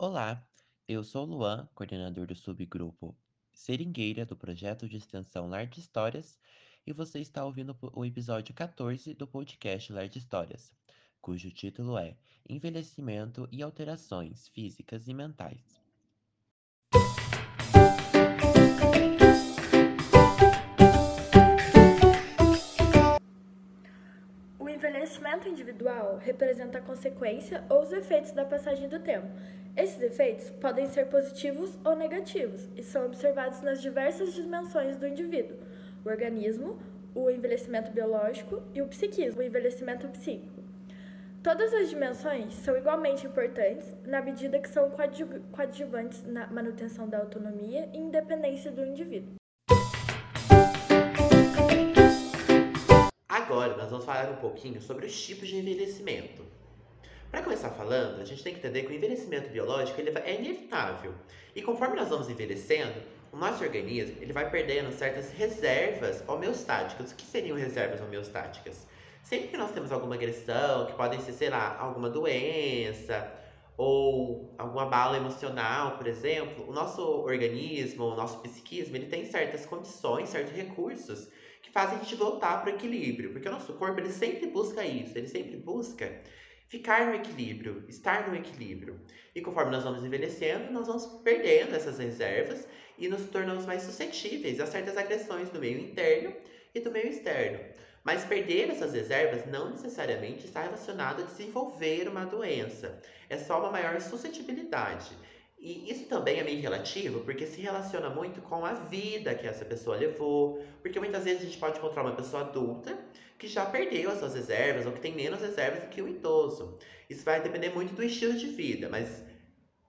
Olá, eu sou Luan, coordenador do subgrupo Seringueira do projeto de extensão Lar de Histórias, e você está ouvindo o episódio 14 do podcast Lar de Histórias, cujo título é Envelhecimento e Alterações Físicas e Mentais. O envelhecimento individual representa a consequência ou os efeitos da passagem do tempo. Esses efeitos podem ser positivos ou negativos e são observados nas diversas dimensões do indivíduo: o organismo, o envelhecimento biológico e o psiquismo, o envelhecimento psíquico. Todas as dimensões são igualmente importantes na medida que são coadju- coadjuvantes na manutenção da autonomia e independência do indivíduo. Agora nós vamos falar um pouquinho sobre os tipos de envelhecimento. Para começar falando, a gente tem que entender que o envelhecimento biológico ele é inevitável. E conforme nós vamos envelhecendo, o nosso organismo ele vai perdendo certas reservas homeostáticas. O que seriam reservas homeostáticas? Sempre que nós temos alguma agressão, que podem ser, sei lá, alguma doença ou alguma bala emocional, por exemplo, o nosso organismo, o nosso psiquismo, ele tem certas condições, certos recursos que fazem a gente voltar para o equilíbrio, porque o nosso corpo ele sempre busca isso, ele sempre busca ficar no equilíbrio, estar no equilíbrio. E conforme nós vamos envelhecendo, nós vamos perdendo essas reservas e nos tornamos mais suscetíveis a certas agressões do meio interno e do meio externo. Mas perder essas reservas não necessariamente está relacionado a desenvolver uma doença, é só uma maior suscetibilidade. E isso também é meio relativo, porque se relaciona muito com a vida que essa pessoa levou. Porque muitas vezes a gente pode encontrar uma pessoa adulta que já perdeu as suas reservas ou que tem menos reservas do que o idoso. Isso vai depender muito do estilo de vida, mas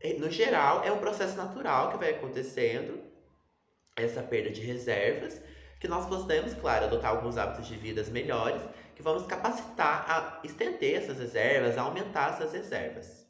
eh, no geral é um processo natural que vai acontecendo essa perda de reservas, que nós podemos, claro, adotar alguns hábitos de vida melhores, que vamos capacitar a estender essas reservas, a aumentar essas reservas.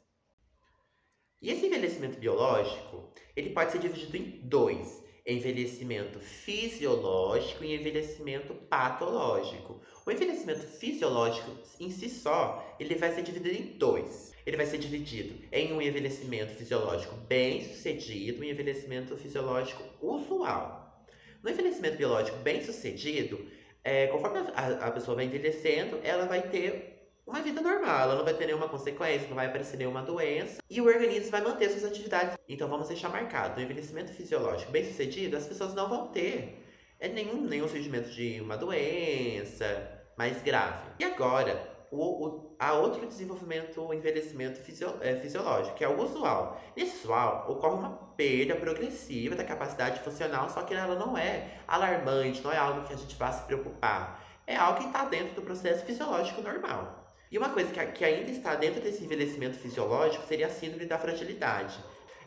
E esse envelhecimento biológico, ele pode ser dividido em dois: envelhecimento fisiológico e envelhecimento patológico. O envelhecimento fisiológico em si só, ele vai ser dividido em dois. Ele vai ser dividido em um envelhecimento fisiológico bem-sucedido e um envelhecimento fisiológico usual. No envelhecimento biológico bem-sucedido, é, conforme a, a pessoa vai envelhecendo, ela vai ter uma vida normal, ela não vai ter nenhuma consequência, não vai aparecer nenhuma doença e o organismo vai manter suas atividades. Então vamos deixar marcado, no envelhecimento fisiológico bem sucedido, as pessoas não vão ter é, nenhum, nenhum surgimento de uma doença mais grave. E agora, o, o, há outro desenvolvimento, o envelhecimento fisio, é, fisiológico, que é o usual. Nesse usual, ocorre uma perda progressiva da capacidade funcional, só que ela não é alarmante, não é algo que a gente vá se preocupar. É algo que está dentro do processo fisiológico normal. E uma coisa que, que ainda está dentro desse envelhecimento fisiológico seria a síndrome da fragilidade.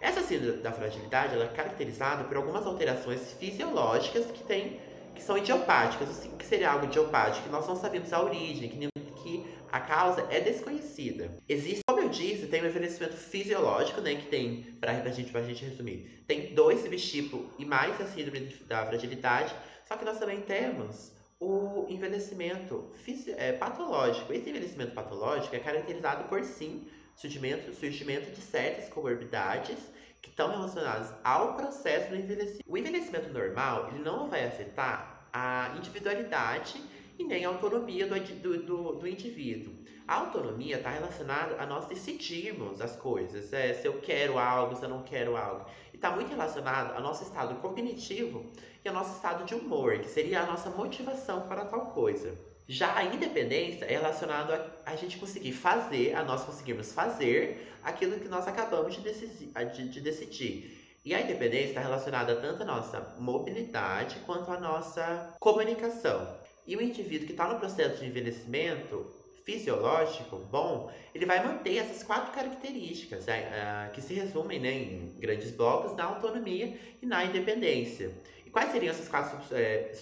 Essa síndrome da fragilidade ela é caracterizada por algumas alterações fisiológicas que, tem, que são idiopáticas. O que seria algo idiopático? Que nós não sabemos a origem, que, que a causa é desconhecida. Existe, como eu disse, tem um envelhecimento fisiológico, né, que tem, para a gente, gente resumir, tem dois subtipos e mais a síndrome da fragilidade, só que nós também temos o envelhecimento é, patológico. Esse envelhecimento patológico é caracterizado por, sim, surgimento, surgimento de certas comorbidades que estão relacionadas ao processo do envelhecimento. O envelhecimento normal ele não vai afetar a individualidade e nem a autonomia do, do, do, do indivíduo. A autonomia está relacionada a nós decidirmos as coisas, é, se eu quero algo, se eu não quero algo. E está muito relacionado ao nosso estado cognitivo e ao nosso estado de humor, que seria a nossa motivação para tal coisa. Já a independência é relacionado a, a gente conseguir fazer, a nós conseguirmos fazer aquilo que nós acabamos de, decidir. De, de decidir. E a independência está relacionada tanto à nossa mobilidade quanto à nossa comunicação. E o indivíduo que está no processo de envelhecimento fisiológico bom, ele vai manter essas quatro características é, que se resumem né, em grandes blocos na autonomia e na independência. E quais seriam essas quatro é,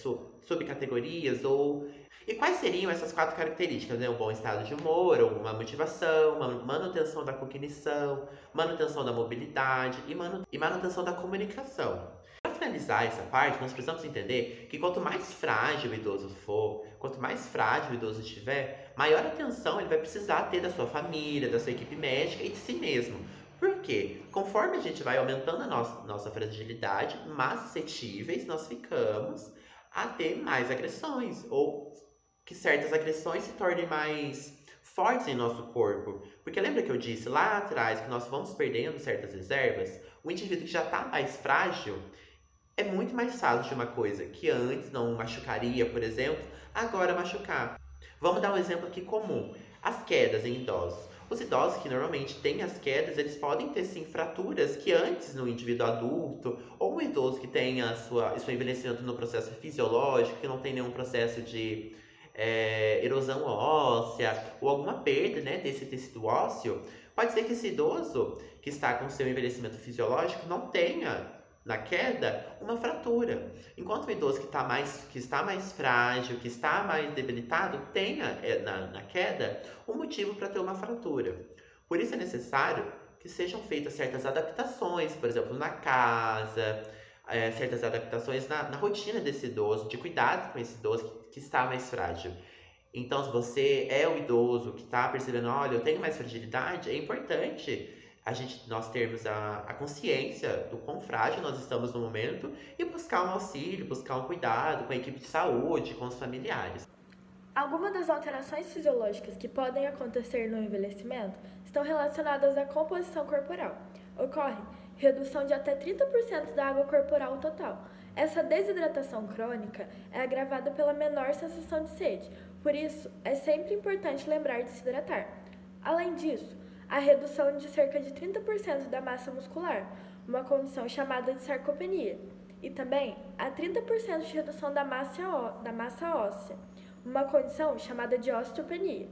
subcategorias ou e quais seriam essas quatro características? Né? Um bom estado de humor, uma motivação, uma manutenção da cognição, manutenção da mobilidade e, manu e manutenção da comunicação. Finalizar essa parte, nós precisamos entender que quanto mais frágil o idoso for, quanto mais frágil o idoso estiver, maior atenção ele vai precisar ter da sua família, da sua equipe médica e de si mesmo. Por Porque conforme a gente vai aumentando a nossa, nossa fragilidade, mais suscetíveis nós ficamos a ter mais agressões. Ou que certas agressões se tornem mais fortes em nosso corpo. Porque lembra que eu disse lá atrás que nós vamos perdendo certas reservas? O indivíduo que já está mais frágil é muito mais fácil de uma coisa que antes não machucaria, por exemplo, agora machucar. Vamos dar um exemplo aqui comum: as quedas em idosos. Os idosos que normalmente têm as quedas, eles podem ter sim fraturas que antes no indivíduo adulto, ou um idoso que tem a sua, seu envelhecimento no processo fisiológico, que não tem nenhum processo de é, erosão óssea ou alguma perda né, desse tecido ósseo, pode ser que esse idoso que está com seu envelhecimento fisiológico não tenha na queda uma fratura. Enquanto o idoso que, tá mais, que está mais frágil, que está mais debilitado, tenha é, na, na queda um motivo para ter uma fratura. Por isso é necessário que sejam feitas certas adaptações, por exemplo, na casa, é, certas adaptações na, na, rotina desse idoso, de cuidado com esse idoso que, que está mais frágil. Então, se você é o idoso que está percebendo, olha, eu tenho mais fragilidade, é importante a gente, nós termos a, a consciência do quão frágil nós estamos no momento e buscar um auxílio, buscar um cuidado com a equipe de saúde, com os familiares. Algumas das alterações fisiológicas que podem acontecer no envelhecimento estão relacionadas à composição corporal. Ocorre redução de até 30% da água corporal total. Essa desidratação crônica é agravada pela menor sensação de sede, por isso é sempre importante lembrar de se hidratar. Além disso, a redução de cerca de 30% da massa muscular, uma condição chamada de sarcopenia, e também a 30% de redução da massa, da massa óssea, uma condição chamada de osteopenia.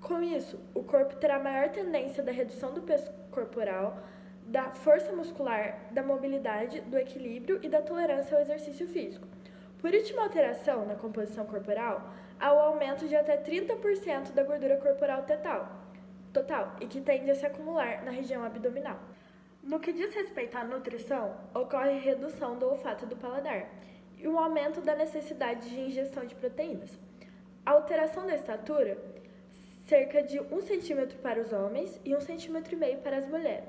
Com isso, o corpo terá maior tendência da redução do peso corporal, da força muscular, da mobilidade, do equilíbrio e da tolerância ao exercício físico. Por última alteração na composição corporal, há o aumento de até 30% da gordura corporal total, total e que tende a se acumular na região abdominal. No que diz respeito à nutrição, ocorre redução do olfato do paladar e um aumento da necessidade de ingestão de proteínas. A alteração da estatura, cerca de 1 cm para os homens e 1,5 cm para as mulheres,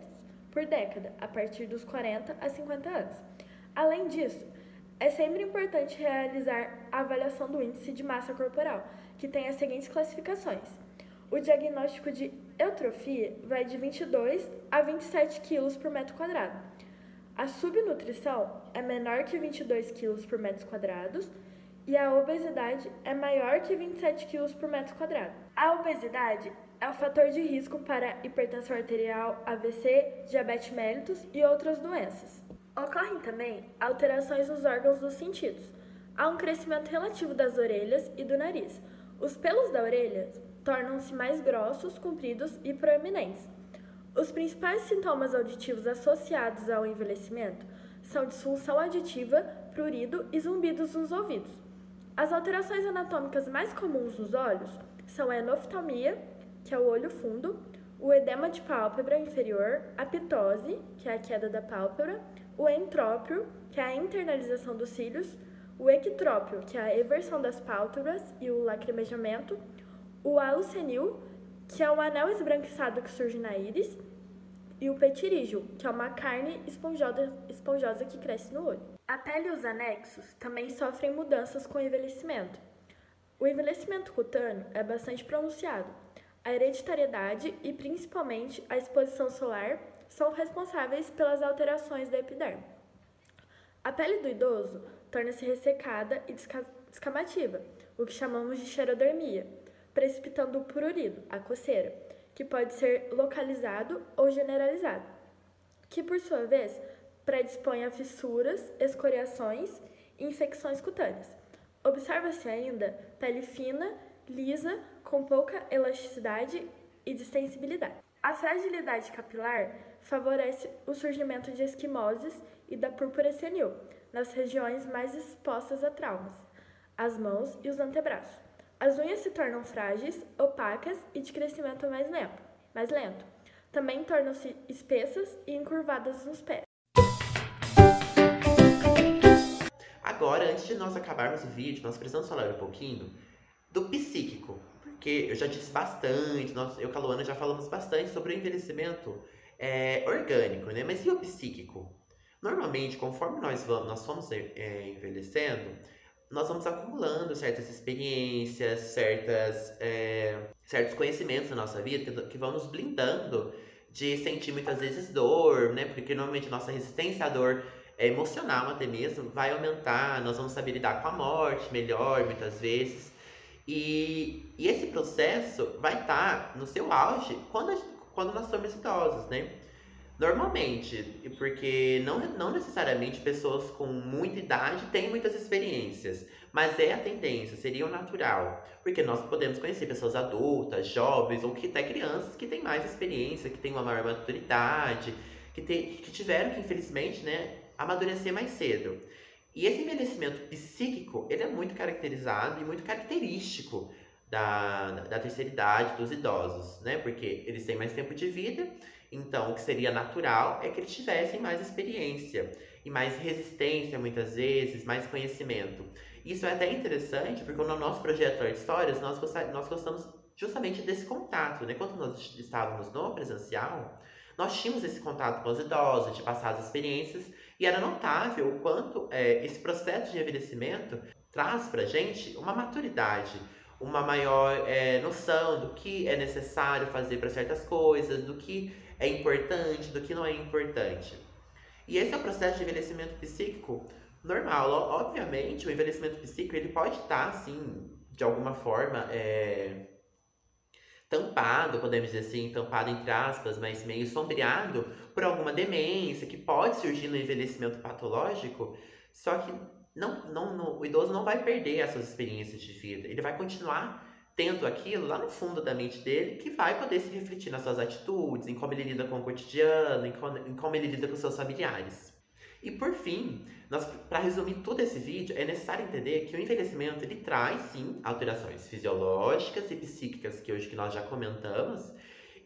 por década, a partir dos 40 a 50 anos. Além disso, é sempre importante realizar a avaliação do índice de massa corporal, que tem as seguintes classificações. O diagnóstico de eutrofia vai de 22 a 27 kg por metro quadrado. A subnutrição é menor que 22 kg por metro quadrado e a obesidade é maior que 27 kg por metro quadrado. A obesidade é o fator de risco para hipertensão arterial, AVC, diabetes mellitus e outras doenças. Ocorrem também alterações nos órgãos dos sentidos. Há um crescimento relativo das orelhas e do nariz. Os pelos da orelha tornam-se mais grossos, compridos e proeminentes. Os principais sintomas auditivos associados ao envelhecimento são disfunção auditiva, prurido e zumbidos nos ouvidos. As alterações anatômicas mais comuns nos olhos são a enoftalmia, que é o olho fundo, o edema de pálpebra inferior, a pitose, que é a queda da pálpebra, o entrópio, que é a internalização dos cílios, o ectrópio, que é a eversão das pálpebras e o lacrimejamento, o alucenil, que é um anel esbranquiçado que surge na íris, e o petirígio, que é uma carne esponjosa, esponjosa que cresce no olho. A pele e os anexos também sofrem mudanças com o envelhecimento. O envelhecimento cutâneo é bastante pronunciado. A hereditariedade e principalmente a exposição solar são responsáveis pelas alterações da epiderme. A pele do idoso torna-se ressecada e descamativa, o que chamamos de xerodermia, precipitando o prurido, a coceira, que pode ser localizado ou generalizado, que por sua vez predispõe a fissuras, escoriações e infecções cutâneas. Observa-se ainda pele fina, lisa, com pouca elasticidade e distensibilidade. A fragilidade capilar favorece o surgimento de esquimoses e da púrpura senil nas regiões mais expostas a traumas, as mãos e os antebraços. As unhas se tornam frágeis, opacas e de crescimento mais lento. Mais lento. Também tornam-se espessas e encurvadas nos pés. Agora, antes de nós acabarmos o vídeo, nós precisamos falar um pouquinho do psíquico. Porque eu já disse bastante, nós, eu e a Luana já falamos bastante sobre o envelhecimento é, orgânico, né? Mas e o psíquico? Normalmente, conforme nós vamos, nós fomos é, envelhecendo, nós vamos acumulando certas experiências, certas, é, certos conhecimentos na nossa vida que vão nos blindando de sentir muitas vezes dor, né? Porque normalmente nossa resistência à dor é emocional até mesmo vai aumentar, nós vamos saber lidar com a morte melhor muitas vezes. E, e esse processo vai estar tá no seu auge quando, quando nós somos idosos, né? Normalmente, porque não, não necessariamente pessoas com muita idade têm muitas experiências, mas é a tendência, seria o natural. Porque nós podemos conhecer pessoas adultas, jovens ou até crianças que têm mais experiência, que têm uma maior maturidade, que, que tiveram que, infelizmente, né, amadurecer mais cedo. E esse envelhecimento psíquico, ele é muito caracterizado e muito característico da, da terceira idade, dos idosos, né? Porque eles têm mais tempo de vida então, o que seria natural é que eles tivessem mais experiência e mais resistência, muitas vezes, mais conhecimento. Isso é até interessante, porque no nosso projeto Art Histórias, nós, nós gostamos justamente desse contato. Né? Quando nós estávamos no presencial, nós tínhamos esse contato com os idosos, de passar as experiências, e era notável o quanto é, esse processo de envelhecimento traz para gente uma maturidade, uma maior é, noção do que é necessário fazer para certas coisas, do que é importante, do que não é importante. E esse é o processo de envelhecimento psíquico normal. Obviamente, o envelhecimento psíquico ele pode estar, assim, de alguma forma, é... tampado, podemos dizer assim, tampado entre aspas, mas meio sombreado por alguma demência que pode surgir no envelhecimento patológico, só que não, não, não, o idoso não vai perder essas experiências de vida, ele vai continuar tendo aquilo lá no fundo da mente dele que vai poder se refletir nas suas atitudes, em como ele lida com o cotidiano, em como, em como ele lida com seus familiares. E por fim, para resumir todo esse vídeo, é necessário entender que o envelhecimento ele traz sim alterações fisiológicas e psíquicas que hoje que nós já comentamos,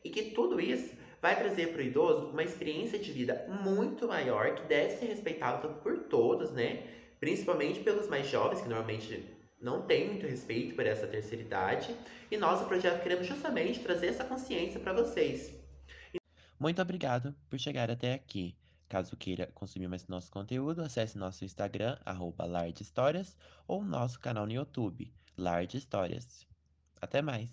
e que tudo isso vai trazer para o idoso uma experiência de vida muito maior que deve ser respeitada por todos, né? Principalmente pelos mais jovens, que normalmente não tem muito respeito por essa terceira idade, e nós, o projeto, queremos justamente trazer essa consciência para vocês. Muito obrigado por chegar até aqui. Caso queira consumir mais nosso conteúdo, acesse nosso Instagram, arroba ou nosso canal no YouTube, Lard Histórias. Até mais!